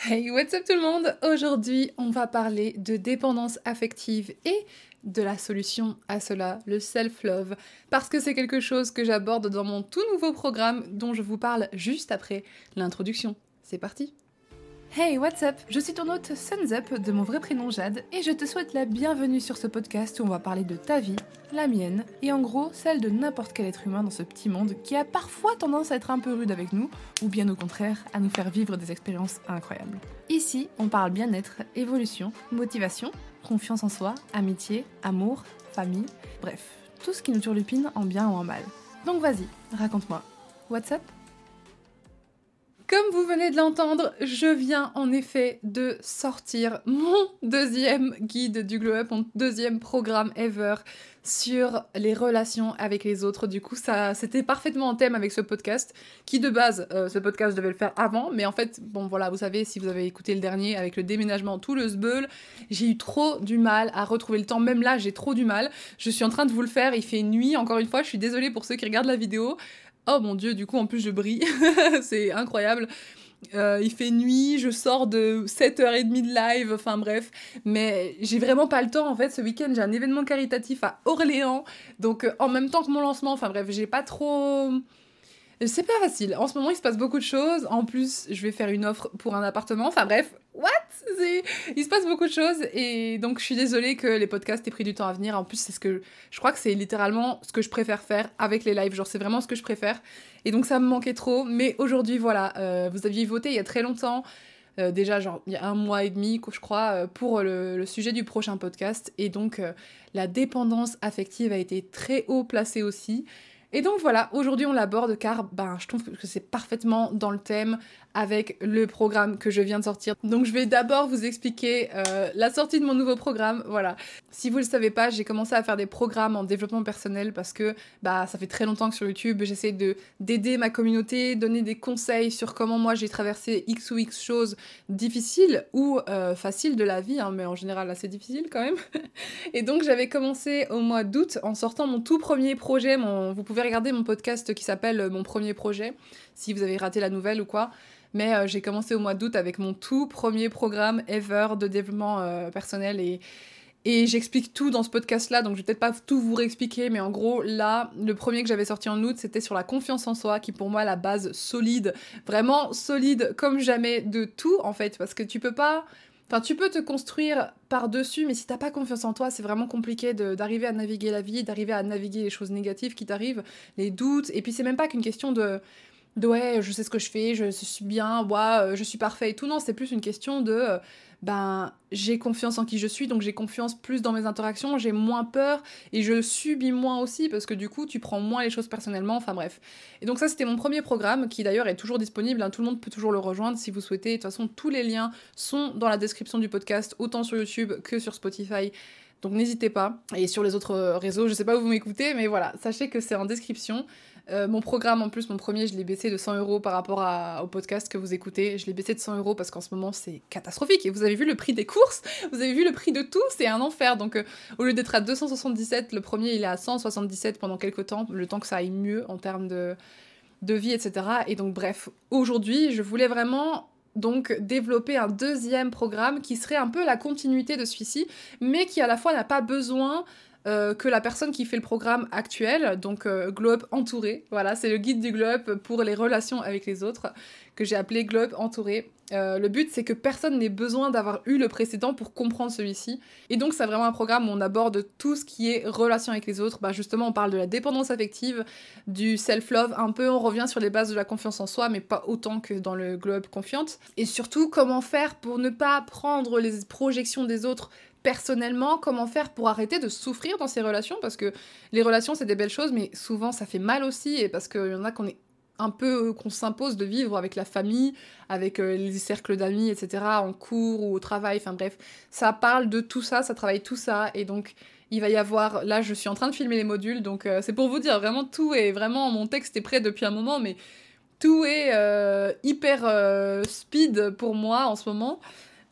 Hey, what's up tout le monde? Aujourd'hui, on va parler de dépendance affective et de la solution à cela, le self-love, parce que c'est quelque chose que j'aborde dans mon tout nouveau programme dont je vous parle juste après l'introduction. C'est parti Hey, what's up? Je suis ton hôte Suns Up de mon vrai prénom Jade et je te souhaite la bienvenue sur ce podcast où on va parler de ta vie, la mienne et en gros celle de n'importe quel être humain dans ce petit monde qui a parfois tendance à être un peu rude avec nous ou bien au contraire à nous faire vivre des expériences incroyables. Ici, on parle bien-être, évolution, motivation, confiance en soi, amitié, amour, famille, bref, tout ce qui nous turlupine en bien ou en mal. Donc vas-y, raconte-moi. What's up? Comme vous venez de l'entendre, je viens en effet de sortir mon deuxième guide du Glow Up, mon deuxième programme ever sur les relations avec les autres. Du coup, ça, c'était parfaitement en thème avec ce podcast, qui de base, euh, ce podcast, je devais le faire avant, mais en fait, bon voilà, vous savez, si vous avez écouté le dernier avec le déménagement, tout le sbeul, j'ai eu trop du mal à retrouver le temps. Même là, j'ai trop du mal. Je suis en train de vous le faire, il fait nuit, encore une fois, je suis désolée pour ceux qui regardent la vidéo. Oh mon dieu, du coup en plus je brille, c'est incroyable. Euh, il fait nuit, je sors de 7h30 de live, enfin bref. Mais j'ai vraiment pas le temps en fait. Ce week-end, j'ai un événement caritatif à Orléans. Donc euh, en même temps que mon lancement, enfin bref, j'ai pas trop. C'est pas facile. En ce moment, il se passe beaucoup de choses. En plus, je vais faire une offre pour un appartement. Enfin bref, what? Il se passe beaucoup de choses. Et donc, je suis désolée que les podcasts aient pris du temps à venir. En plus, c'est ce que. Je crois que c'est littéralement ce que je préfère faire avec les lives. Genre, c'est vraiment ce que je préfère. Et donc, ça me manquait trop. Mais aujourd'hui, voilà. Euh, vous aviez voté il y a très longtemps. Euh, déjà, genre, il y a un mois et demi, je crois, euh, pour le, sujet du prochain podcast. Et donc, la dépendance affective a été très haut placée aussi. Et donc voilà, aujourd'hui on l'aborde car ben, je trouve que c'est parfaitement dans le thème avec le programme que je viens de sortir. Donc je vais d'abord vous expliquer euh, la sortie de mon nouveau programme. Voilà. Si vous le savez pas, j'ai commencé à faire des programmes en développement personnel parce que bah ça fait très longtemps que sur YouTube j'essaie de d'aider ma communauté, donner des conseils sur comment moi j'ai traversé x ou x choses difficiles ou euh, faciles de la vie, hein, mais en général assez difficiles quand même. Et donc j'avais commencé au mois d'août en sortant mon tout premier projet. Vous pouvez regarder mon podcast qui s'appelle Mon premier projet si vous avez raté la nouvelle ou quoi. Mais euh, j'ai commencé au mois d'août avec mon tout premier programme ever de développement euh, personnel et, j'explique tout dans ce podcast-là, donc je vais peut-être pas tout vous réexpliquer, mais en gros, là, le premier que j'avais sorti en août, c'était sur la confiance en soi, qui pour moi est la base solide, vraiment solide comme jamais de tout, en fait, parce que tu peux pas... Enfin, tu peux te construire par-dessus, mais si t'as pas confiance en toi, c'est vraiment compliqué d'arriver à naviguer la vie, d'arriver à naviguer les choses négatives qui t'arrivent, les doutes, et puis c'est même pas qu'une question de ouais, je sais ce que je fais, je suis bien, ouais, je suis parfait et tout. Non, c'est plus une question de euh, ben j'ai confiance en qui je suis, donc j'ai confiance plus dans mes interactions, j'ai moins peur et je subis moins aussi parce que du coup tu prends moins les choses personnellement, enfin bref. Et donc ça c'était mon premier programme qui d'ailleurs est toujours disponible, hein. tout le monde peut toujours le rejoindre si vous souhaitez. De toute façon tous les liens sont dans la description du podcast, autant sur YouTube que sur Spotify. Donc n'hésitez pas. Et sur les autres réseaux, je sais pas où vous m'écoutez, mais voilà, sachez que c'est en description. Euh, mon programme, en plus, mon premier, je l'ai baissé de 100 euros par rapport au podcast que vous écoutez. Je l'ai baissé de 100 euros parce qu'en ce moment, c'est catastrophique. Et vous avez vu le prix des courses, vous avez vu le prix de tout, c'est un enfer. Donc, euh, au lieu d'être à 277, le premier, il est à 177 pendant quelques temps, le temps que ça aille mieux en termes de, de vie, etc. Et donc, bref, aujourd'hui, je voulais vraiment donc développer un deuxième programme qui serait un peu la continuité de celui-ci, mais qui à la fois n'a pas besoin euh, que la personne qui fait le programme actuel, donc euh, Globe entouré. Voilà, c'est le guide du Globe pour les relations avec les autres que j'ai appelé Globe entouré. Euh, le but, c'est que personne n'ait besoin d'avoir eu le précédent pour comprendre celui-ci. Et donc, c'est vraiment un programme où on aborde tout ce qui est relation avec les autres. Bah, justement, on parle de la dépendance affective, du self-love, un peu, on revient sur les bases de la confiance en soi, mais pas autant que dans le Globe Confiante. Et surtout, comment faire pour ne pas prendre les projections des autres personnellement, comment faire pour arrêter de souffrir dans ces relations? Parce que les relations, c'est des belles choses, mais souvent, ça fait mal aussi, et parce qu'il y en a qu'on est un peu qu'on s'impose de vivre avec la famille, avec euh, les cercles d'amis, etc., en cours ou au travail, enfin bref, ça parle de tout ça, ça travaille tout ça, et donc il va y avoir, là je suis en train de filmer les modules, donc euh, c'est pour vous dire, vraiment tout est, vraiment mon texte est prêt depuis un moment, mais tout est euh, hyper speed pour moi en ce moment.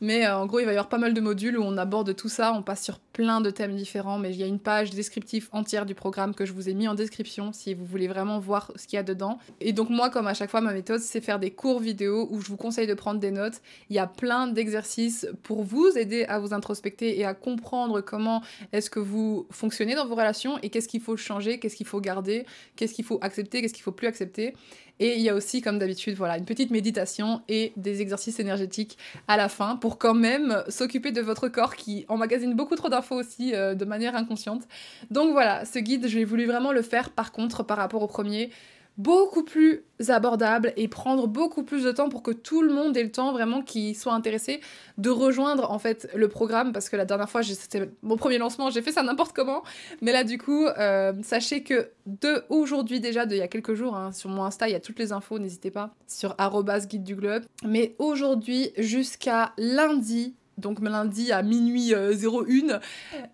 Mais euh, en gros, il va y avoir pas mal de modules où on aborde tout ça, on passe sur plein de thèmes différents, mais il y a une page descriptive entière du programme que je vous ai mis en description si vous voulez vraiment voir ce qu'il y a dedans. Et donc moi, comme à chaque fois, ma méthode, c'est faire des cours vidéo où je vous conseille de prendre des notes. Il y a plein d'exercices pour vous aider à vous introspecter et à comprendre comment est-ce que vous fonctionnez dans vos relations et qu'est-ce qu'il faut changer, qu'est-ce qu'il faut garder, qu'est-ce qu'il faut accepter, qu'est-ce qu'il faut plus accepter. Et il y a aussi, comme d'habitude, voilà, une petite méditation et des exercices énergétiques à la fin pour quand même s'occuper de votre corps qui emmagasine beaucoup trop aussi euh, de manière inconsciente. Donc voilà, ce guide, j'ai voulu vraiment le faire par contre par rapport au premier beaucoup plus abordable et prendre beaucoup plus de temps pour que tout le monde ait le temps vraiment qui soit intéressé de rejoindre en fait le programme. Parce que la dernière fois c'était mon premier lancement j'ai fait ça n'importe comment. Mais là du coup euh, sachez que de aujourd'hui déjà de il y a quelques jours hein, sur mon insta il y a toutes les infos. N'hésitez pas sur guide du globe. Mais aujourd'hui jusqu'à lundi donc lundi à minuit 01, euh,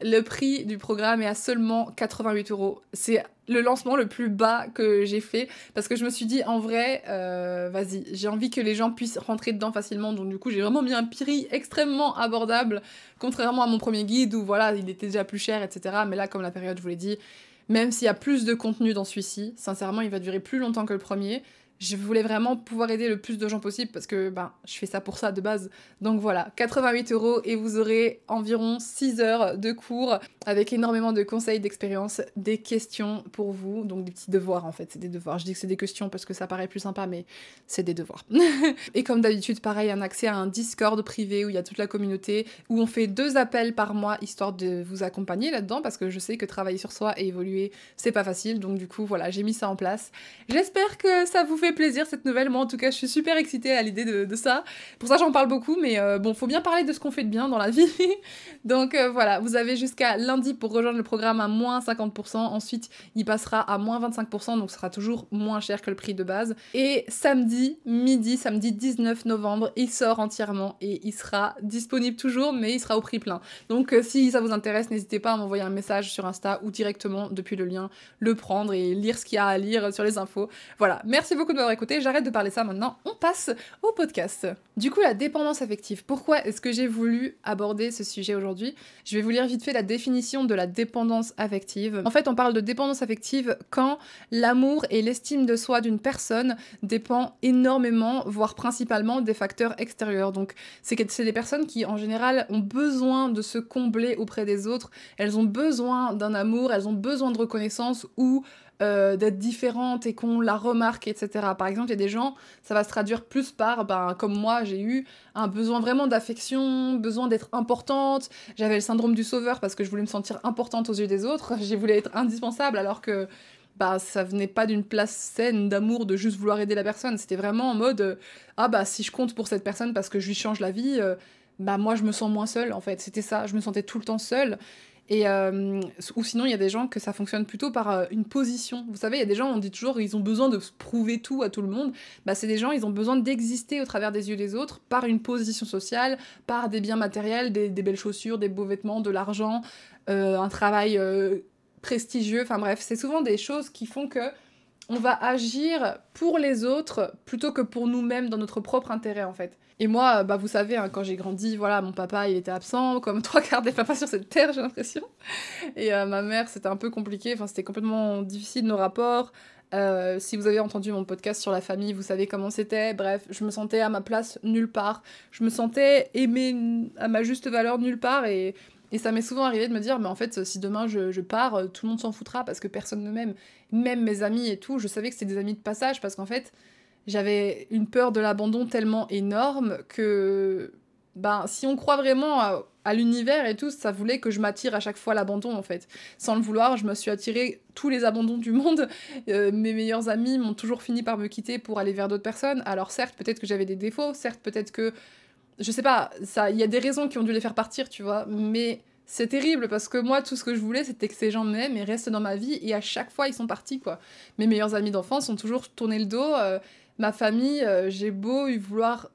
le prix du programme est à seulement 88 euros. C'est le lancement le plus bas que j'ai fait parce que je me suis dit en vrai euh, vas-y j'ai envie que les gens puissent rentrer dedans facilement. Donc du coup j'ai vraiment mis un prix extrêmement abordable contrairement à mon premier guide où voilà il était déjà plus cher etc mais là comme la période je vous l'ai dit même s'il y a plus de contenu dans celui-ci sincèrement il va durer plus longtemps que le premier je voulais vraiment pouvoir aider le plus de gens possible parce que ben, je fais ça pour ça de base. Donc voilà, 88 euros et vous aurez environ 6 heures de cours avec énormément de conseils, d'expérience, des questions pour vous, donc des petits devoirs en fait, c'est des devoirs. Je dis que c'est des questions parce que ça paraît plus sympa, mais c'est des devoirs. et comme d'habitude, pareil, un accès à un Discord privé où il y a toute la communauté, où on fait deux appels par mois histoire de vous accompagner là-dedans parce que je sais que travailler sur soi et évoluer, c'est pas facile. Donc du coup, voilà, j'ai mis ça en place. J'espère que ça vous fait plaisir cette nouvelle. Moi, en tout cas, je suis super excitée à l'idée de, ça. Pour ça, j'en parle beaucoup, mais euh, bon, faut bien parler de ce qu'on fait de bien dans la vie. Donc euh, voilà, vous avez jusqu'à lundi pour rejoindre le programme à moins 50%. Ensuite, il passera à moins 25%, donc ce sera toujours moins cher que le prix de base. Et samedi, midi, samedi 19 novembre, il sort entièrement et il sera disponible toujours, mais il sera au prix plein. Donc euh, si ça vous intéresse, n'hésitez pas à m'envoyer un message sur Insta ou directement depuis le lien le prendre et lire ce qu'il y a à lire sur les infos. Voilà, merci beaucoup de m'avoir écouté. J'arrête de parler ça maintenant. On passe au podcast. Du coup, la dépendance affective. Pourquoi est-ce que j'ai voulu aborder ce sujet aujourd'hui? Je vais vous lire vite fait la définition de la dépendance affective. En fait, on parle de dépendance affective quand l'amour et l'estime de soi d'une personne dépend énormément, voire principalement des facteurs extérieurs. Donc, c'est des personnes qui, en général, ont besoin de se combler auprès des autres. Elles ont besoin d'un amour, elles ont besoin de reconnaissance ou euh, d'être différente et qu'on la remarque, etc. Par exemple, il y a des gens, ça va se traduire plus par, ben, comme moi, j'ai eu un besoin vraiment d'affection, besoin d'être importante. J'avais le syndrome du sauveur parce que je voulais me sentir importante aux yeux des autres. J'ai voulu être indispensable alors que bah ça venait pas d'une place saine d'amour de juste vouloir aider la personne. C'était vraiment en mode euh, ah bah si je compte pour cette personne parce que je lui change la vie, euh, bah moi je me sens moins seule en fait. C'était ça, je me sentais tout le temps seule. Et, euh, ou sinon, il y a des gens que ça fonctionne plutôt par euh, une position. Vous savez, il y a des gens, on dit toujours, ils ont besoin de prouver tout à tout le monde. Bah, c'est des gens, ils ont besoin d'exister au travers des yeux des autres par une position sociale, par des biens matériels, des, belles chaussures, des beaux vêtements, de l'argent, euh, un travail prestigieux. Enfin bref, c'est souvent des choses qui font que on va agir pour les autres plutôt que pour nous-mêmes dans notre propre intérêt en fait. Et moi, bah vous savez, hein, quand j'ai grandi, voilà, mon papa il était absent, comme trois quarts des papas sur cette terre, j'ai l'impression. Et euh, ma mère, c'était un peu compliqué, enfin c'était complètement difficile nos rapports. Euh, si vous avez entendu mon podcast sur la famille, vous savez comment c'était. Bref, je me sentais à ma place nulle part. Je me sentais aimée à ma juste valeur nulle part et et ça m'est souvent arrivé de me dire, mais en fait, si demain je, pars, euh, tout le monde s'en foutra parce que personne ne m'aime. Même mes amis et tout, je savais que c'était des amis de passage parce qu'en fait, j'avais une peur de l'abandon tellement énorme que ben, si on croit vraiment à, l'univers et tout, ça voulait que je m'attire à chaque fois l'abandon en fait. Sans le vouloir, je me suis attiré tous les abandons du monde. Euh, mes meilleurs amis m'ont toujours fini par me quitter pour aller vers d'autres personnes. Alors certes, peut-être que j'avais des défauts, certes, peut-être que je sais pas, ça, il y a des raisons qui ont dû les faire partir, tu vois, mais c'est terrible parce que moi, tout ce que je voulais, c'était que ces gens m'aiment et restent dans ma vie, et à chaque fois, ils sont partis, quoi. Mes meilleurs amis d'enfance ont toujours tourné le dos. Euh, ma famille, euh, j'ai beau y vouloir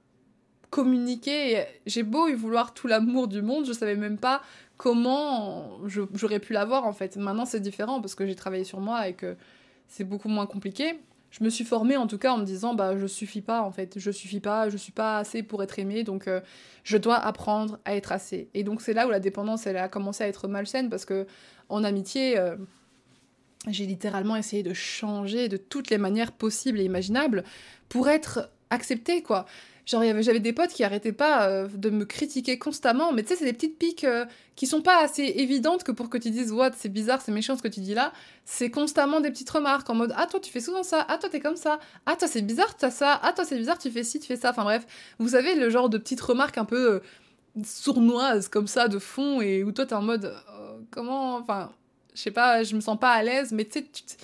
communiquer, j'ai beau y vouloir tout l'amour du monde, je savais même pas comment j'aurais pu l'avoir en fait. Maintenant, c'est différent parce que j'ai travaillé sur moi et que c'est beaucoup moins compliqué. Je me suis formée en tout cas en me disant bah je suffis pas en fait, je suffis pas, je suis pas assez pour être aimée donc euh, je dois apprendre à être assez. Et donc c'est là où la dépendance a commencé à être malsaine parce que en amitié euh, j'ai littéralement essayé de changer de toutes les manières possibles et imaginables pour être acceptée quoi. Genre, j'avais des potes qui arrêtaient pas euh, de me critiquer constamment, mais tu sais, c'est des petites piques euh, qui sont pas assez évidentes que pour que tu dises, what, c'est bizarre, c'est méchant ce que tu dis là. C'est constamment des petites remarques en mode, ah, toi, tu fais souvent ça, ah, toi, t'es comme ça, ah, toi, c'est bizarre, t'as ça, ah, toi, c'est bizarre, tu fais ci, tu fais ça. Enfin, bref, vous savez, le genre de petites remarques un peu euh, sournoises comme ça, de fond, et où toi, t'es en mode, comment, enfin, je sais pas, je me sens pas à l'aise, mais tu sais,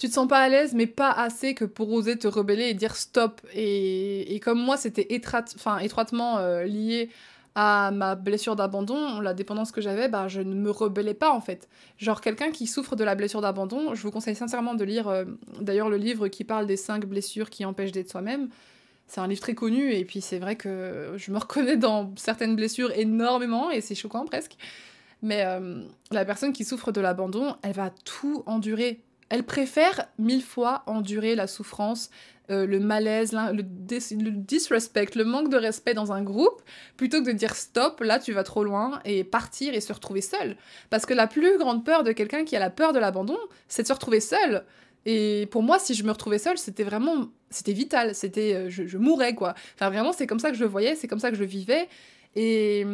tu te sens pas à l'aise, mais pas assez que pour oser te rebeller et dire stop. Et, comme moi, c'était étroitement euh, lié à ma blessure d'abandon, la dépendance que j'avais, bah, je ne me rebellais pas en fait. Genre quelqu'un qui souffre de la blessure d'abandon, je vous conseille sincèrement de lire euh, d'ailleurs le livre qui parle des cinq blessures qui empêchent d'être soi-même. C'est un livre très connu et puis c'est vrai que je me reconnais dans certaines blessures énormément et c'est choquant presque. Mais euh, la personne qui souffre de l'abandon, elle va tout endurer elle préfère mille fois endurer la souffrance, euh, le malaise, le, disrespect, le manque de respect dans un groupe, plutôt que de dire stop, là tu vas trop loin, et partir et se retrouver seule. Parce que la plus grande peur de quelqu'un qui a la peur de l'abandon, c'est de se retrouver seul. Et pour moi, si je me retrouvais seule, c'était vraiment, c'était vital, c'était, euh, je, mourrais quoi. Enfin vraiment, c'est comme ça que je le voyais, c'est comme ça que je vivais. Et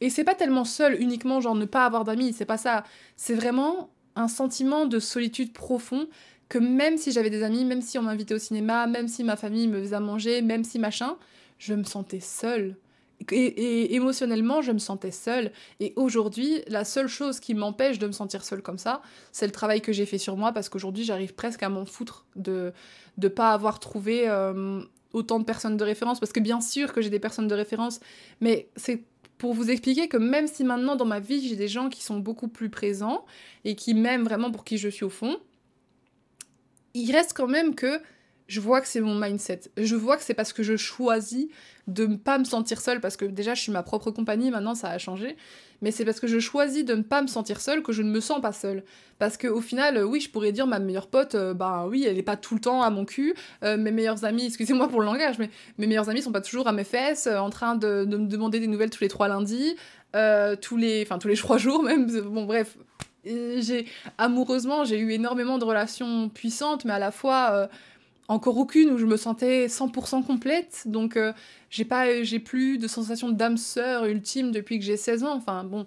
et c'est pas tellement seul uniquement genre ne pas avoir d'amis, c'est pas ça. C'est vraiment un sentiment de solitude profond que même si j'avais des amis, même si on m'invitait au cinéma, même si ma famille me faisait manger, même si machin, je me sentais seule. Et, émotionnellement, je me sentais seule. Et aujourd'hui, la seule chose qui m'empêche de me sentir seule comme ça, c'est le travail que j'ai fait sur moi, parce qu'aujourd'hui, j'arrive presque à m'en foutre de ne pas avoir trouvé euh, autant de personnes de référence, parce que bien sûr que j'ai des personnes de référence, mais c'est pour vous expliquer que même si maintenant dans ma vie j'ai des gens qui sont beaucoup plus présents et qui m'aiment vraiment pour qui je suis au fond, il reste quand même que je vois que c'est mon mindset. Je vois que c'est parce que je choisis de ne pas me sentir seule, parce que déjà je suis ma propre compagnie, maintenant ça a changé, mais c'est parce que je choisis de ne pas me sentir seule que je ne me sens pas seule. Parce qu'au final, oui, je pourrais dire ma meilleure pote, euh, bah oui, elle est pas tout le temps à mon cul, euh, mes meilleurs amis, excusez-moi pour le langage, mais mes meilleurs amis sont pas toujours à mes fesses, euh, en train de, de, me demander des nouvelles tous les trois lundis, tous les, enfin tous les trois jours même, bon bref. J'ai amoureusement, j'ai eu énormément de relations puissantes, mais à la fois encore aucune où je me sentais 100% complète. Donc, euh, j'ai pas, j'ai plus de sensation d'âme sœur ultime depuis que j'ai 16 ans. Enfin, bon.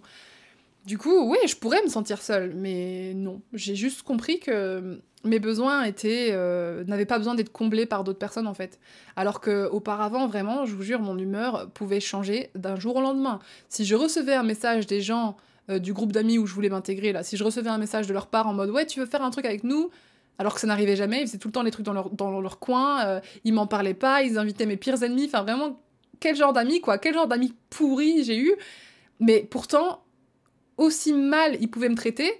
Du coup, oui, je pourrais me sentir seule, mais non. J'ai juste compris que mes besoins étaient, euh, n'avaient pas besoin d'être comblés par d'autres personnes, en fait. Alors que auparavant, vraiment, je vous jure, mon humeur pouvait changer d'un jour au lendemain. Si je recevais un message des gens euh, du groupe d'amis où je voulais m'intégrer, là, si je recevais un message de leur part en mode « Ouais, tu veux faire un truc avec nous ?» Alors que ça n'arrivait jamais. Ils faisaient tout le temps les trucs dans leur, dans leur coin, euh, ils m'en parlaient pas, ils invitaient mes pires ennemis. Enfin, vraiment, quel genre d'amis, quoi, quel genre d'amis pourris j'ai eu. Mais pourtant, aussi mal ils pouvaient me traiter,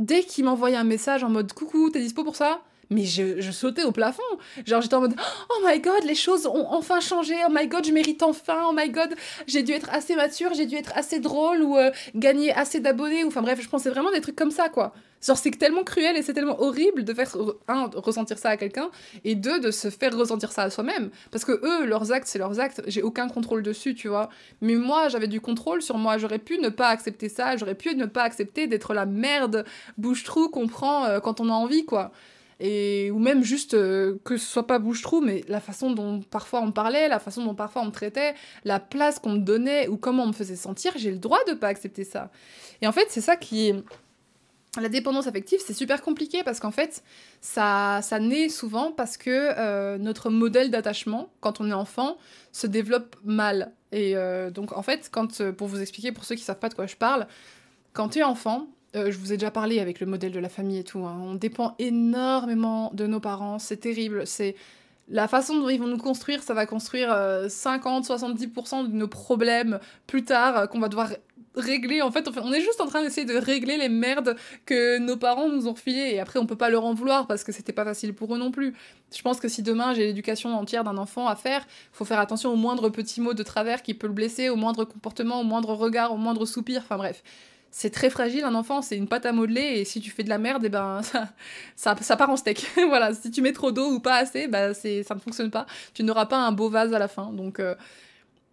dès qu'ils m'envoyaient un message en mode coucou, t'es dispo pour ça? Mais je, je, sautais au plafond. Genre, j'étais en mode Oh my god, les choses ont enfin changé. Oh my god, je mérite enfin. Oh my god, j'ai dû être assez mature, j'ai dû être assez drôle ou euh, gagner assez d'abonnés. Enfin bref, je pensais vraiment des trucs comme ça, quoi. Genre, c'est tellement cruel et c'est tellement horrible de faire, un, ressentir ça à quelqu'un, et deux, de se faire ressentir ça à soi-même. Parce que eux, leurs actes, c'est leurs actes, j'ai aucun contrôle dessus, tu vois. Mais moi, j'avais du contrôle sur moi, j'aurais pu ne pas accepter ça, j'aurais pu ne pas accepter d'être la merde bouche-trou qu'on prend euh, quand on a envie, quoi et ou même juste euh, que ce soit pas bouche-trou, mais la façon dont parfois on me parlait, la façon dont parfois on me traitait, la place qu'on me donnait ou comment on me faisait sentir, j'ai le droit de pas accepter ça. Et en fait, c'est ça qui est la dépendance affective, c'est super compliqué parce qu'en fait, ça, naît souvent parce que euh, notre modèle d'attachement, quand on est enfant, se développe mal. Et euh, donc, en fait, quand, pour vous expliquer, pour ceux qui savent pas de quoi je parle, quand tu es enfant, euh, je vous ai déjà parlé avec le modèle de la famille et tout. Hein. On dépend énormément de nos parents. C'est terrible. C'est la façon dont ils vont nous construire, ça va construire 50-70% euh, de nos problèmes plus tard euh, qu'on va devoir régler. En fait, on est juste en train d'essayer de régler les merdes que nos parents nous ont filées. Et après, on peut pas leur en vouloir parce que c'était pas facile pour eux non plus. Je pense que si demain j'ai l'éducation entière d'un enfant à faire, faut faire attention au moindre petit mot de travers qui peut le blesser, au moindre comportement, au moindre regard, au moindre soupir. Enfin bref c'est très fragile un enfant, c'est une pâte à modeler et si tu fais de la merde, et eh ben ça, ça, part en steak. voilà, si tu mets trop d'eau ou pas assez, bah c'est ça ne fonctionne pas. Tu n'auras pas un beau vase à la fin. Donc euh,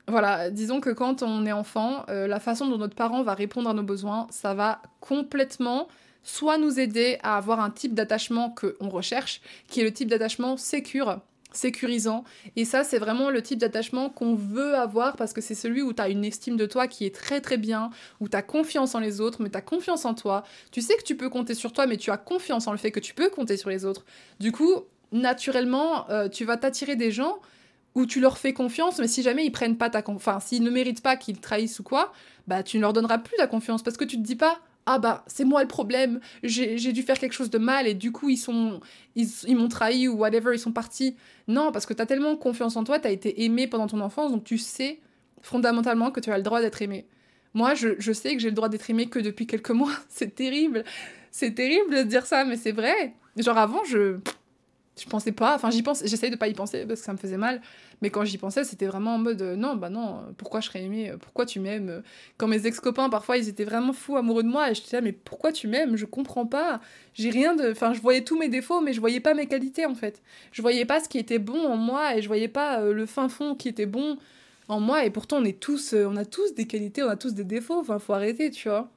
voilà, disons que quand on est enfant, euh, la façon dont notre parent va répondre à nos besoins, ça va complètement soit nous aider à avoir un type d'attachement que on recherche, qui est le type d'attachement sécure sécurisant. Et ça, c'est vraiment le type d'attachement qu'on veut avoir parce que c'est celui où tu as une estime de toi qui est très très bien, où tu as confiance en les autres, mais tu as confiance en toi. Tu sais que tu peux compter sur toi, mais tu as confiance en le fait que tu peux compter sur les autres. Du coup, naturellement, euh, tu vas t'attirer des gens où tu leur fais confiance, mais si jamais ils prennent pas ta confiance, enfin, s'ils ne méritent pas qu'ils trahissent ou quoi, bah tu ne leur donneras plus ta confiance parce que tu te dis pas ah bah c'est moi le problème, j'ai dû faire quelque chose de mal et du coup ils sont ils, m'ont trahi ou whatever, ils sont partis. Non, parce que tu as tellement confiance en toi, tu as été aimé pendant ton enfance, donc tu sais fondamentalement que tu as le droit d'être aimé. Moi, je, je sais que j'ai le droit d'être aimé que depuis quelques mois. c'est terrible. C'est terrible de dire ça, mais c'est vrai. Genre avant, je je pensais pas, enfin j'y pense, j'essayais de pas y penser parce que ça me faisait mal, mais quand j'y pensais, c'était vraiment en mode euh, non, bah non, pourquoi je serais aimée, pourquoi tu m'aimes Quand mes ex-copains, parfois, ils étaient vraiment fous amoureux de moi et je disais, mais pourquoi tu m'aimes? Je comprends pas, j'ai rien de. Enfin, je voyais tous mes défauts, mais je voyais pas mes qualités en fait. Je voyais pas ce qui était bon en moi et je voyais pas euh, le fin fond qui était bon en moi et pourtant on est tous, euh, on a tous des qualités, on a tous des défauts, enfin, faut arrêter, tu vois.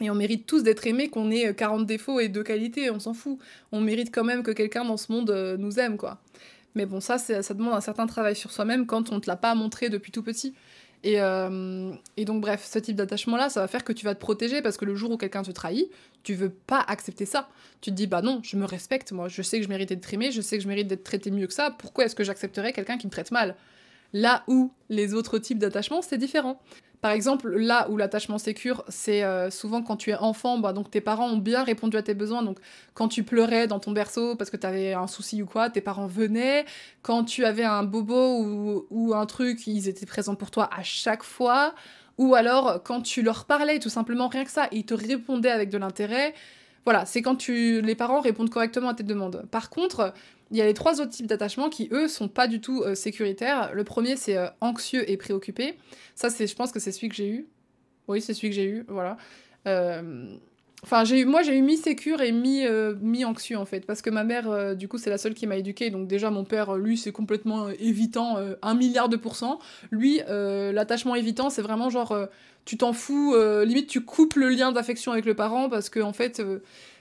Et on mérite tous d'être aimés, qu'on ait 40 euh, défauts et deux qualités, on s'en fout. On mérite quand même que quelqu'un dans ce monde euh, nous aime, quoi. Mais bon, ça, ça demande un certain travail sur soi-même quand on te l'a pas montré depuis tout petit. Et, euh, et donc, bref, ce type d'attachement-là, ça va faire que tu vas te protéger parce que le jour où quelqu'un te trahit, tu veux pas accepter ça. Tu te dis, bah non, je me respecte, moi, je sais que je mérite d'être aimé, je sais que je mérite d'être traité mieux que ça, pourquoi est-ce que j'accepterais quelqu'un qui me traite mal? Là où les autres types d'attachement, c'est différent. Par exemple, là où l'attachement sécure, c'est euh, souvent quand tu es enfant, bah, donc tes parents ont bien répondu à tes besoins. Donc quand tu pleurais dans ton berceau parce que tu avais un souci ou quoi, tes parents venaient. Quand tu avais un bobo ou, un truc, ils étaient présents pour toi à chaque fois. Ou alors quand tu leur parlais, tout simplement rien que ça, ils te répondaient avec de l'intérêt. Voilà, c'est quand les parents répondent correctement à tes demandes. Par contre, il y a les trois autres types d'attachements qui, eux, sont pas du tout euh, sécuritaires. Le premier, c'est euh, anxieux et préoccupé. Ça, c'est, je pense que c'est celui que j'ai eu. Oui, c'est celui que j'ai eu, voilà. Euh, enfin, j'ai eu, moi, j'ai eu mi-sécure et mi, mi-anxieux, en fait. Parce que ma mère, du coup, c'est la seule qui m'a éduquée. Donc, déjà, mon père, lui, c'est complètement évitant, un milliard de pourcents. Lui, l'attachement évitant, c'est vraiment genre, tu t'en fous, limite, tu coupes le lien d'affection avec le parent parce que, en fait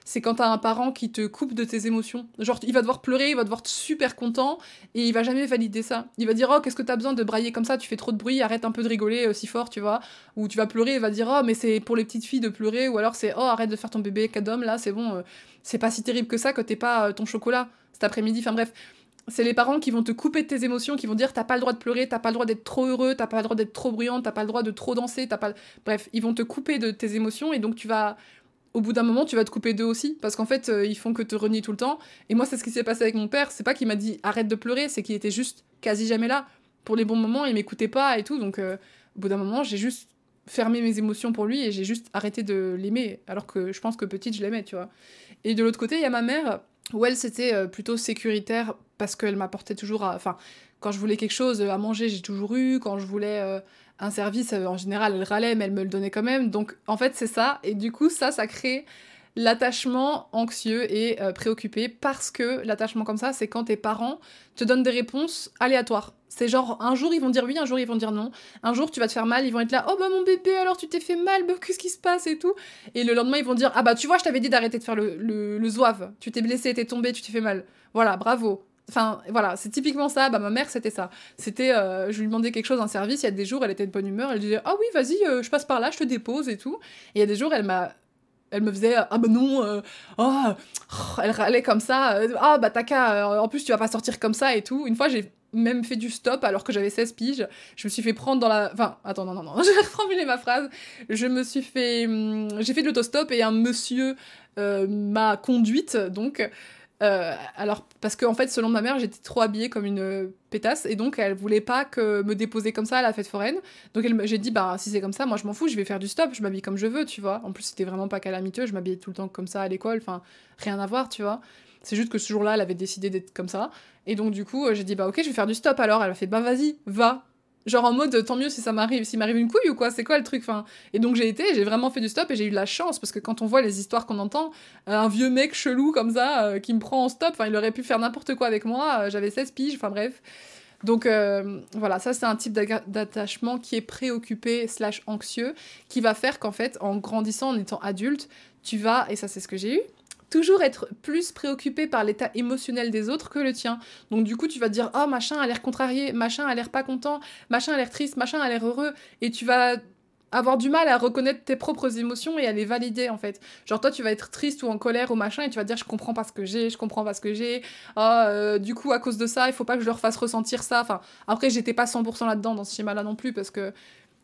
c'est quand t'as un parent qui te coupe de tes émotions. Genre, il va devoir pleurer, il va devoir être super content, et il va jamais valider ça. Il va dire, oh, qu'est-ce que t'as besoin de brailler comme ça, tu fais trop de bruit, arrête un peu de rigoler euh, si fort, tu vois. Ou tu vas pleurer, il va dire, oh, mais c'est pour les petites filles de pleurer, ou alors c'est, oh, arrête de faire ton bébé cadom, là, c'est bon, euh, c'est pas si terrible que ça que t'es pas euh, ton chocolat cet après-midi. Enfin bref, c'est les parents qui vont te couper de tes émotions, qui vont dire t'as pas le droit de pleurer, t'as pas le droit d'être trop heureux, t'as pas le droit d'être trop bruyante, t'as pas le droit de trop danser, t'as pas. Bref, ils vont te couper de tes émotions et donc tu vas au bout d'un moment, tu vas te couper d'eux aussi, parce qu'en fait, euh, ils font que te renier tout le temps. Et moi, c'est ce qui s'est passé avec mon père. C'est pas qu'il m'a dit arrête de pleurer, c'est qu'il était juste quasi jamais là. Pour les bons moments, il m'écoutait pas et tout. Donc, euh, au bout d'un moment, j'ai juste fermé mes émotions pour lui et j'ai juste arrêté de l'aimer. Alors que je pense que petite, je l'aimais, tu vois. Et de l'autre côté, il y a ma mère, où elle, c'était euh, plutôt sécuritaire, parce qu'elle m'apportait toujours. Enfin, quand je voulais quelque chose à manger, j'ai toujours eu. Quand je voulais un service, euh, en général, elle râlait, mais elle me le donnait quand même. Donc, en fait, c'est ça. Et du coup, ça, ça crée l'attachement anxieux et euh, préoccupé parce que l'attachement comme ça, c'est quand tes parents te donnent des réponses aléatoires. C'est genre, un jour ils vont dire oui, un jour ils vont dire non. Un jour tu vas te faire mal, ils vont être là, oh bah mon bébé, alors tu t'es fait mal, bah, qu'est-ce qui se passe? et tout. Et le lendemain ils vont dire, ah bah tu vois, je t'avais dit d'arrêter de faire le, le, le zouave. Tu t'es blessé, t'es tombé, tu t'es fait mal. Voilà, bravo. Enfin, voilà, c'est typiquement ça. Bah, ma mère, c'était ça. C'était, euh, je lui demandais quelque chose, un service, il y a des jours, elle était de bonne humeur, elle disait, ah oui, vas-y, euh, je passe par là, je te dépose et tout. Et il y a des jours, elle m'a. Elle me faisait ah bah non euh, oh, elle râlait comme ça ah bah t'as qu'à en plus tu vas pas sortir comme ça et tout une fois j'ai même fait du stop alors que j'avais 16 piges je me suis fait prendre dans la enfin attends non non non je vais reformuler ma phrase je me suis fait hum, j'ai fait de l'autostop et un monsieur m'a conduite donc euh, alors, parce qu'en en fait, selon ma mère, j'étais trop habillée comme une euh, pétasse, et donc elle voulait pas que me déposer comme ça à la fête foraine. Donc j'ai dit, bah si c'est comme ça, moi je m'en fous, je vais faire du stop, je m'habille comme je veux, tu vois. En plus, c'était vraiment pas calamiteux, je m'habillais tout le temps comme ça à l'école, enfin, rien à voir, tu vois. C'est juste que ce jour-là, elle avait décidé d'être comme ça. Et donc, du coup, j'ai dit, bah ok, je vais faire du stop alors. Elle a fait, bah vas-y, va. Genre en mode tant mieux si ça m'arrive, s'il m'arrive une couille ou quoi, c'est quoi le truc enfin, Et donc j'ai été, j'ai vraiment fait du stop et j'ai eu de la chance parce que quand on voit les histoires qu'on entend, euh, un vieux mec chelou comme ça euh, qui me prend en stop, enfin il aurait pu faire n'importe quoi avec moi, euh, j'avais 16 piges, enfin bref. Donc voilà, ça c'est un type d'attachement qui est préoccupé slash anxieux, qui va faire qu'en fait en grandissant, en étant adulte, tu vas, et ça c'est ce que j'ai eu, toujours être plus préoccupé par l'état émotionnel des autres que le tien. Donc du coup, tu vas dire "Oh, machin a l'air contrarié, machin a l'air pas content, machin a l'air triste, machin a l'air heureux" et tu vas avoir du mal à reconnaître tes propres émotions et à les valider en fait. Genre toi tu vas être triste ou en colère ou machin et tu vas dire je comprends pas ce que j'ai, je comprends pas ce que j'ai. Ah euh, du coup à cause de ça, il faut pas que je leur fasse ressentir ça. Enfin après j'étais pas 100% là-dedans dans ce schéma là non plus parce que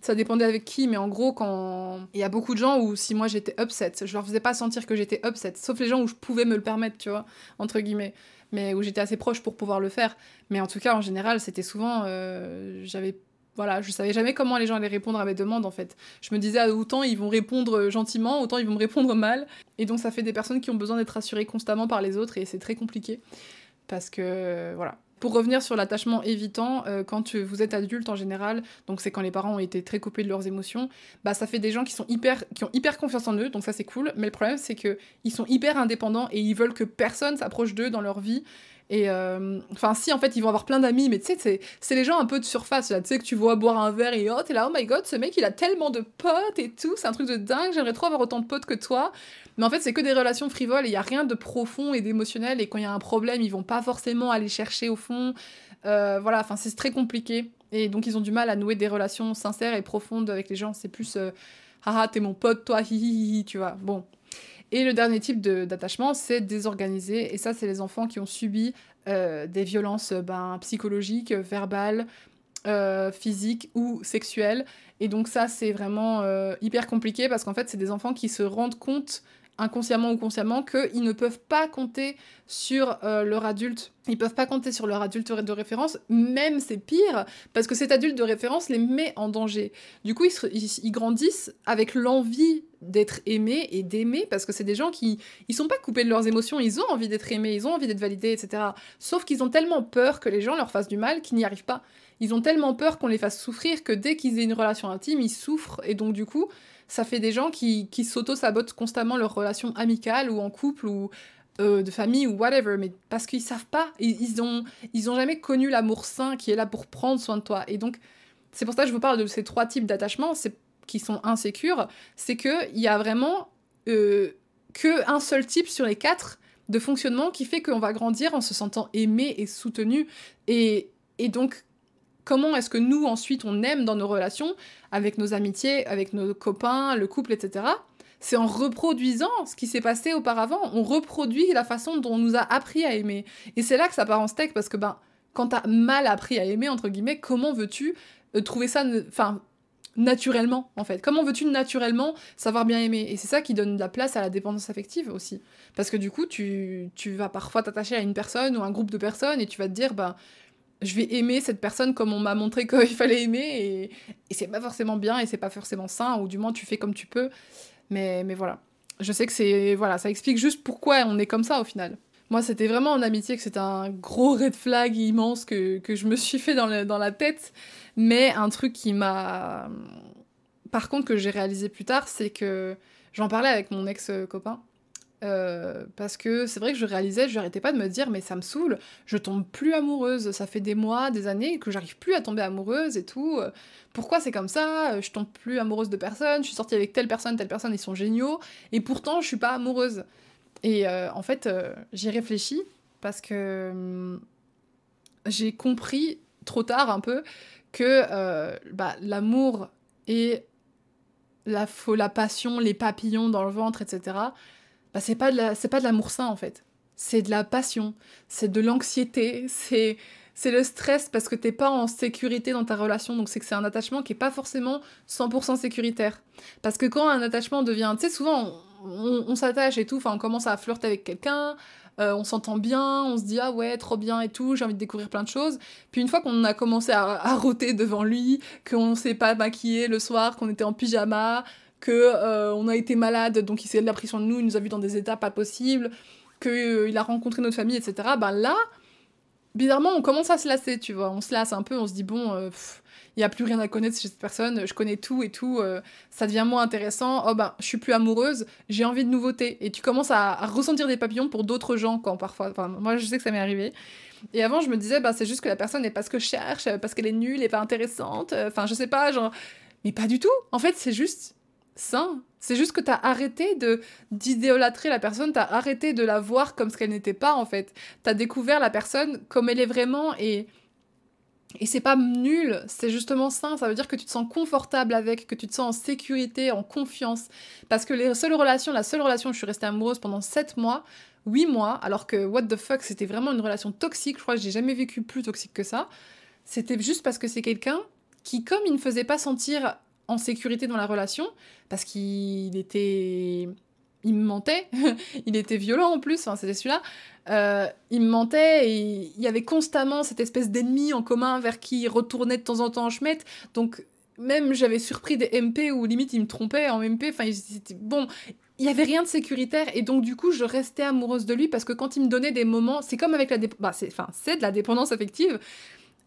ça dépendait avec qui, mais en gros, quand il y a beaucoup de gens où si moi j'étais upset, je leur faisais pas sentir que j'étais upset, sauf les gens où je pouvais me le permettre, tu vois, entre guillemets, mais où j'étais assez proche pour pouvoir le faire. Mais en tout cas, en général, c'était souvent, euh, j'avais voilà, je savais jamais comment les gens allaient répondre à mes demandes en fait. Je me disais ah, autant ils vont répondre gentiment, autant ils vont me répondre mal. Et donc ça fait des personnes qui ont besoin d'être rassurées constamment par les autres et c'est très compliqué. Parce que voilà, pour revenir sur l'attachement évitant, euh, quand vous êtes adulte en général, donc c'est quand les parents ont été très coupés de leurs émotions, bah ça fait des gens qui ont hyper confiance en eux, donc ça c'est cool. Mais le problème c'est que ils sont hyper indépendants et ils veulent que personne s'approche d'eux dans leur vie. Et euh, enfin, si en fait ils vont avoir plein d'amis, mais tu sais, c'est les gens un peu de surface tu sais, que tu vois boire un verre et oh, t'es là, oh my god, ce mec il a tellement de potes et tout, c'est un truc de dingue, j'aimerais trop avoir autant de potes que toi. Mais en fait, c'est que des relations frivoles et il n'y a rien de profond et d'émotionnel. Et quand il y a un problème, ils vont pas forcément aller chercher au fond. Euh, voilà, enfin, c'est très compliqué. Et donc, ils ont du mal à nouer des relations sincères et profondes avec les gens. C'est plus euh, haha, t'es mon pote, toi, hi, tu vois. Bon. Et le dernier type d'attachement, c'est désorganisé. Et ça, c'est les enfants qui ont subi euh, des violences ben, psychologiques, verbales, physiques ou sexuelles. Et donc ça, c'est vraiment hyper compliqué parce qu'en fait, c'est des enfants qui se rendent compte inconsciemment ou consciemment, qu'ils ne peuvent pas compter sur euh, leur adulte. Ils peuvent pas compter sur leur adulte de référence, même c'est pire, parce que cet adulte de référence les met en danger. Du coup, ils, grandissent avec l'envie d'être aimés et d'aimer, parce que c'est des gens qui ils sont pas coupés de leurs émotions, ils ont envie d'être aimés, ils ont envie d'être validés, etc. Sauf qu'ils ont tellement peur que les gens leur fassent du mal qu'ils n'y arrivent pas. Ils ont tellement peur qu'on les fasse souffrir que dès qu'ils aient une relation intime, ils souffrent, et donc du coup, ça fait des gens qui, qui s'auto-sabotent constamment leurs relations amicales ou en couple ou euh, de famille ou whatever, mais parce qu'ils savent pas, ils, ils, ont, ils ont jamais connu l'amour sain qui est là pour prendre soin de toi. Et donc, c'est pour ça que je vous parle de ces trois types d'attachements qui sont insécures, c'est qu'il y a vraiment euh, que seul type sur les quatre de fonctionnement qui fait qu'on va grandir en se sentant aimé et soutenu. Et, et donc, comment est-ce que nous, ensuite, on aime dans nos relations, avec nos amitiés, avec nos copains, le couple, etc. C'est en reproduisant ce qui s'est passé auparavant. On reproduit la façon dont on nous a appris à aimer. Et c'est là que ça part en steak, parce que ben, quand t'as mal appris à aimer, entre guillemets, comment veux-tu euh, trouver ça, enfin, naturellement, en fait? Comment veux-tu naturellement savoir bien aimer? Et c'est ça qui donne de la place à la dépendance affective aussi. Parce que du coup, tu, tu vas parfois t'attacher à une personne ou un groupe de personnes et tu vas te dire, ben, je vais aimer cette personne comme on m'a montré qu'il fallait aimer et, c'est pas forcément bien et c'est pas forcément sain ou du moins tu fais comme tu peux. Mais, mais voilà. Je sais que c'est voilà ça explique juste pourquoi on est comme ça au final. Moi c'était vraiment en amitié que c'était un gros red flag immense que, que je me suis fait dans, dans la tête. Mais un truc qui m'a par contre que j'ai réalisé plus tard c'est que j'en parlais avec mon ex copain euh, parce que c'est vrai que je réalisais, je n'arrêtais pas de me dire, mais ça me saoule, je tombe plus amoureuse. Ça fait des mois, des années que j'arrive plus à tomber amoureuse et tout. Pourquoi c'est comme ça? Je tombe plus amoureuse de personne, je suis sortie avec telle personne, telle personne, ils sont géniaux, et pourtant je suis pas amoureuse. Et euh, en fait, euh, j'y réfléchis parce que hum, j'ai compris trop tard un peu que bah, l'amour et la, la passion, les papillons dans le ventre, etc., bah, c'est pas de l'amour sain en fait. C'est de la passion, c'est de l'anxiété, c'est c'est le stress parce que t'es pas en sécurité dans ta relation, donc c'est que c'est un attachement qui est pas forcément 100% sécuritaire. Parce que quand un attachement devient, tu sais, souvent on, s'attache et tout, enfin on commence à flirter avec quelqu'un, euh, on s'entend bien, on se dit ah ouais trop bien et tout, j'ai envie de découvrir plein de choses. Puis une fois qu'on a commencé à, à devant lui, qu'on s'est pas maquillé le soir, qu'on était en pyjama, que euh, on a été malade, donc il s'est la pression de nous, il nous a vu dans des états pas possibles, qu'il euh, a rencontré notre famille, etc. Ben là, bizarrement, on commence à se lasser, tu vois. On se lasse un peu, on se dit, bon, euh, il y a plus rien à connaître chez cette personne, je connais tout et tout, ça devient moins intéressant. Oh ben, je suis plus amoureuse, j'ai envie de nouveautés. Et tu commences à, ressentir des papillons pour d'autres gens quand parfois. Enfin, moi, je sais que ça m'est arrivé. Et avant, je me disais, bah, c'est juste que la personne n'est pas ce que je cherche, parce qu'elle est nulle et pas intéressante. Enfin, je sais pas, genre. Mais pas du tout. En fait, c'est juste sain. C'est juste que t'as arrêté de d'idéolâtrer la personne, t'as arrêté de la voir comme ce qu'elle n'était pas en fait. T'as découvert la personne comme elle est vraiment et et c'est pas nul, c'est justement sain. Ça veut dire que tu te sens confortable avec, que tu te sens en sécurité, en confiance. Parce que les seules relations, la seule relation où je suis restée amoureuse pendant 7 mois, 8 mois, alors que what the fuck, c'était vraiment une relation toxique. Je crois que j'ai jamais vécu plus toxique que ça. C'était juste parce que c'est quelqu'un qui, comme il ne faisait pas sentir en sécurité dans la relation, parce qu'il était... Il me mentait, il était violent en plus, c'était celui-là. Euh, il me mentait et il y avait constamment cette espèce d'ennemi en commun vers qui il retournait de temps en temps en chemette. Donc, même j'avais surpris des MP où limite il me trompait en MP. Enfin, bon, il y avait rien de sécuritaire et donc du coup je restais amoureuse de lui parce que quand il me donnait des moments, c'est comme avec la, bah, c'est, enfin, c'est de la dépendance affective.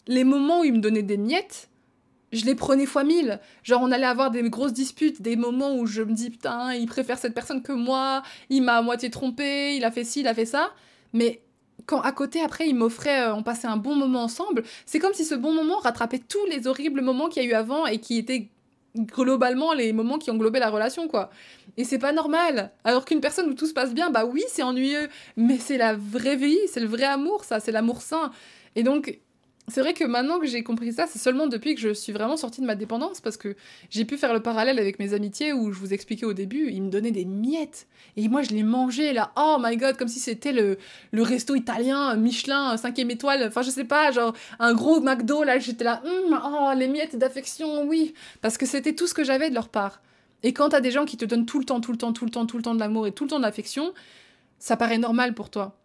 Les moments où il me donnait des miettes, je les prenais fois mille. Genre, on allait avoir des grosses disputes, des moments où je me dis, putain, il préfère cette personne que moi, il m'a à moitié trompé, il a fait ci, il a fait ça. Mais quand à côté, après, il m'offrait, euh, on passait un bon moment ensemble, c'est comme si ce bon moment rattrapait tous les horribles moments qu'il y a eu avant et qui étaient globalement les moments qui englobaient la relation, quoi. Et c'est pas normal. Alors qu'une personne où tout se passe bien, bah oui, c'est ennuyeux, mais c'est la vraie vie, c'est le vrai amour, ça, c'est l'amour sain. Et donc, c'est vrai que maintenant que j'ai compris ça, c'est seulement depuis que je suis vraiment sortie de ma dépendance, parce que j'ai pu faire le parallèle avec mes amitiés où je vous expliquais au début, ils me donnaient des miettes. Et moi, je les mangeais là, oh my god, comme si c'était le, le resto italien, Michelin, 5 étoile, enfin je sais pas, genre un gros McDo, là, j'étais là, hum, oh, les miettes d'affection, oui. Parce que c'était tout ce que j'avais de leur part. Et quand t'as des gens qui te donnent tout le temps, tout le temps, tout le temps, tout le temps de l'amour et tout le temps de l'affection, ça paraît normal pour toi.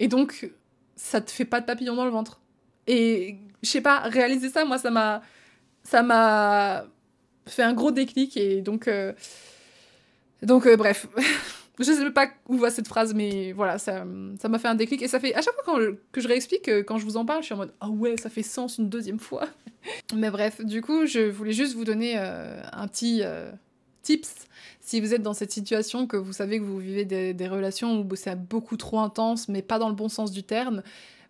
Et donc, ça te fait pas de papillon dans le ventre. Et je sais pas, réaliser ça, moi, ça m'a. Ça m'a fait un gros déclic et donc. Euh, donc, euh, bref. je sais pas où va cette phrase, mais voilà, ça m'a fait un déclic. Et ça fait. À chaque fois que je réexplique, euh, quand je vous en parle, je suis en mode Ah ouais, ça fait sens une deuxième fois. mais bref, du coup, je voulais juste vous donner un petit tips si vous êtes dans cette situation, que vous savez que vous vivez des relations où c'est beaucoup trop intense, mais pas dans le bon sens du terme,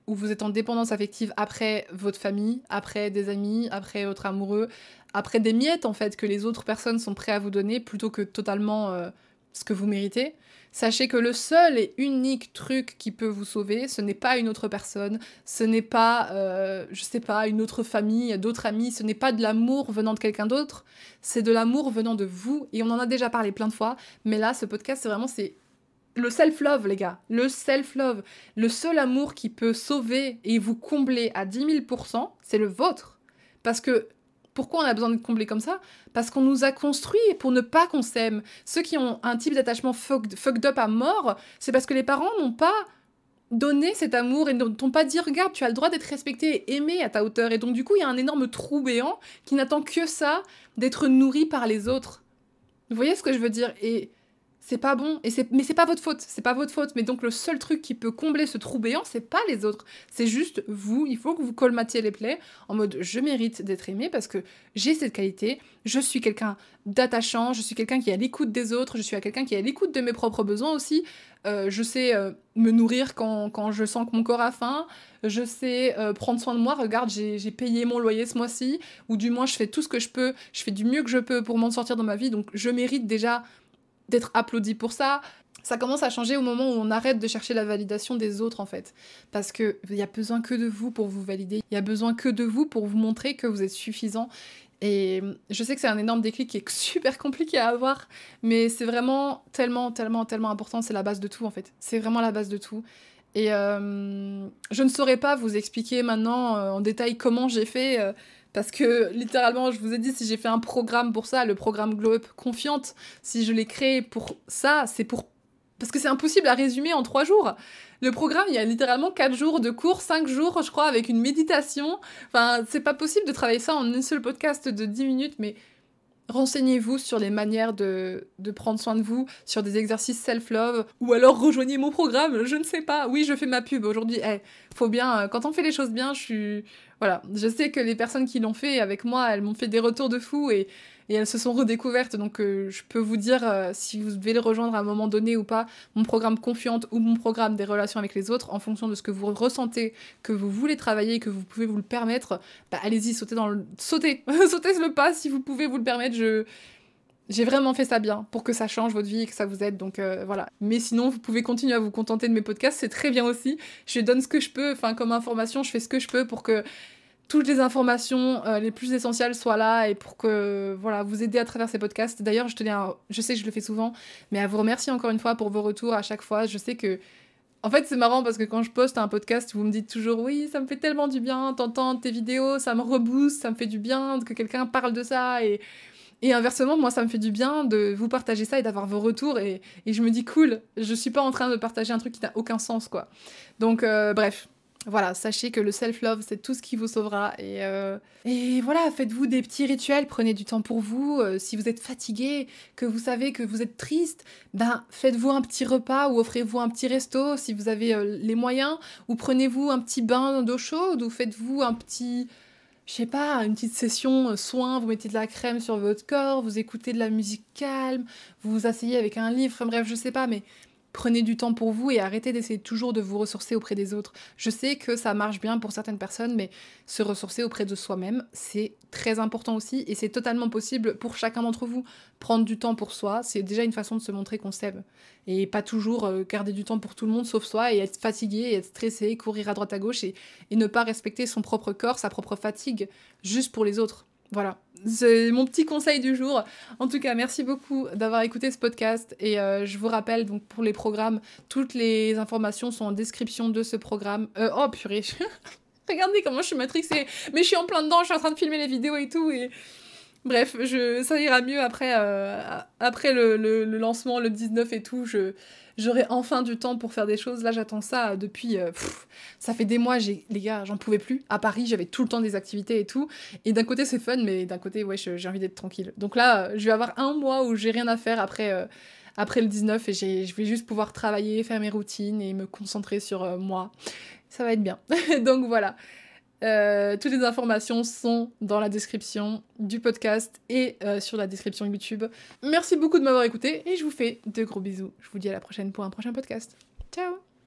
où vous êtes en dépendance affective après votre famille, après des amis, après votre amoureux, après des miettes en fait que les autres personnes sont prêtes à vous donner plutôt que totalement euh, ce que vous méritez. Sachez que le seul et unique truc qui peut vous sauver, ce n'est pas une autre personne, ce n'est pas, euh, je sais pas, une autre famille, d'autres amis, ce n'est pas de l'amour venant de quelqu'un d'autre, c'est de l'amour venant de vous. Et on en a déjà parlé plein de fois, mais là, ce podcast, c'est vraiment, c'est le self-love, les gars. Le self-love. Le seul amour qui peut sauver et vous combler à 10 000%, c'est le vôtre. Parce que pourquoi on a besoin de combler comme ça? Parce qu'on nous a construit pour ne pas qu'on s'aime. Ceux qui ont un type d'attachement fucked, up à mort, c'est parce que les parents n'ont pas donné cet amour et n'ont pas dit regarde, tu as le droit d'être respecté et aimé à ta hauteur. Et donc du coup, il y a un énorme trou béant qui n'attend que ça, d'être nourri par les autres. Vous voyez ce que je veux dire? Et c'est pas bon et c'est mais c'est pas votre faute c'est pas votre faute. Mais donc le seul truc qui peut combler ce trou béant c'est pas les autres. C'est juste vous il faut que vous colmatiez les plaies en mode je mérite d'être aimé parce que j'ai cette qualité. Je suis quelqu'un d'attachant je suis quelqu'un qui est à l'écoute des autres je suis quelqu'un qui est à l'écoute de mes propres besoins aussi. Euh, je sais euh, me nourrir quand, quand, je sens que mon corps a faim. Je sais euh, prendre soin de moi. Regarde j'ai payé mon loyer ce mois-ci. Ou du moins je fais tout ce que je peux. Je fais du mieux que je peux pour m'en sortir dans ma vie. Donc je mérite déjà d'être applaudi pour ça. Ça commence à changer au moment où on arrête de chercher la validation des autres en fait. Parce qu'il n'y a besoin que de vous pour vous valider. Il y a besoin que de vous pour vous montrer que vous êtes suffisant. Et je sais que c'est un énorme déclic qui est super compliqué à avoir, mais c'est vraiment tellement, tellement, tellement important. C'est la base de tout en fait. C'est vraiment la base de tout. Et euh, je ne saurais pas vous expliquer maintenant euh, en détail comment j'ai fait. Euh, parce que littéralement, je vous ai dit, si j'ai fait un programme pour ça, le programme Glow Up Confiante, si je l'ai créé pour ça, c'est pour. Parce que c'est impossible à résumer en trois jours. Le programme, il y a littéralement quatre jours de cours, cinq jours, je crois, avec une méditation. Enfin, c'est pas possible de travailler ça en un seul podcast de 10 minutes, mais Renseignez-vous sur les manières de, de, prendre soin de vous, sur des exercices self-love, ou alors rejoignez mon programme, je ne sais pas. Oui, je fais ma pub aujourd'hui. Eh, faut bien, euh, quand on fait les choses bien, je suis voilà, je sais que les personnes qui l'ont fait avec moi, elles m'ont fait des retours de fou et, et elles se sont redécouvertes. Donc euh, je peux vous dire euh, si vous devez le rejoindre à un moment donné ou pas, mon programme Confiante ou mon programme des relations avec les autres, en fonction de ce que vous ressentez, que vous voulez travailler, que vous pouvez vous le permettre, bah, allez-y, sautez dans le... Sautez Sautez le pas si vous pouvez vous le permettre. Je... J'ai vraiment fait ça bien pour que ça change votre vie et que ça vous aide. Donc euh, voilà. Mais sinon, vous pouvez continuer à vous contenter de mes podcasts, c'est très bien aussi. Je donne ce que je peux, enfin comme information, je fais ce que je peux pour que toutes les informations euh, les plus essentielles soient là et pour que voilà vous aider à travers ces podcasts. D'ailleurs, je tenais à, je sais que je le fais souvent, mais à vous remercier encore une fois pour vos retours à chaque fois. Je sais que en fait, c'est marrant parce que quand je poste un podcast, vous me dites toujours oui, ça me fait tellement du bien, t'entends tes vidéos, ça me rebooste, ça me fait du bien que quelqu'un parle de ça et inversement, moi, ça me fait du bien de vous partager ça et d'avoir vos retours. Et, et, je me dis, cool, je suis pas en train de partager un truc qui n'a aucun sens, quoi. Donc, euh, bref, voilà, sachez que le self-love, c'est tout ce qui vous sauvera. Et, euh, et voilà, faites-vous des petits rituels, prenez du temps pour vous. Euh, si vous êtes fatigué, que vous savez que vous êtes triste, ben faites-vous un petit repas ou offrez-vous un petit resto si vous avez euh, les moyens. Ou prenez-vous un petit bain d'eau chaude ou faites-vous un petit, je sais pas, une petite session soin, vous mettez de la crème sur votre corps, vous écoutez de la musique calme, vous vous asseyez avec un livre, bref, je sais pas, mais Prenez du temps pour vous et arrêtez d'essayer toujours de vous ressourcer auprès des autres. Je sais que ça marche bien pour certaines personnes, mais se ressourcer auprès de soi-même, c'est très important aussi et c'est totalement possible pour chacun d'entre vous. Prendre du temps pour soi, c'est déjà une façon de se montrer qu'on s'aime. Et pas toujours euh, garder du temps pour tout le monde sauf soi et être fatigué être stressé, courir à droite à gauche et ne pas respecter son propre corps, sa propre fatigue, juste pour les autres. Voilà, c'est mon petit conseil du jour. En tout cas, merci beaucoup d'avoir écouté ce podcast et euh, je vous rappelle donc pour les programmes, toutes les informations sont en description de ce programme. Euh, oh purée, regardez comment je suis matrixée, mais je suis en plein dedans, je suis en train de filmer les vidéos et tout et bref, je... ça ira mieux après, euh, après le, lancement, le 19 et tout. Je j'aurai enfin du temps pour faire des choses. Là, j'attends ça depuis. Euh, ça fait des mois, les gars, j'en pouvais plus. À Paris, j'avais tout le temps des activités et tout. Et d'un côté, c'est fun, mais d'un côté, ouais, j'ai envie d'être tranquille. Donc là, je vais avoir un mois où j'ai rien à faire après. Euh, après le 19 et je vais juste pouvoir travailler, faire mes routines et me concentrer sur moi. Ça va être bien. Donc voilà. Euh, toutes les informations sont dans la description du podcast et euh, sur la description YouTube. Merci beaucoup de m'avoir écouté et je vous fais de gros bisous. Je vous dis à la prochaine pour un prochain podcast.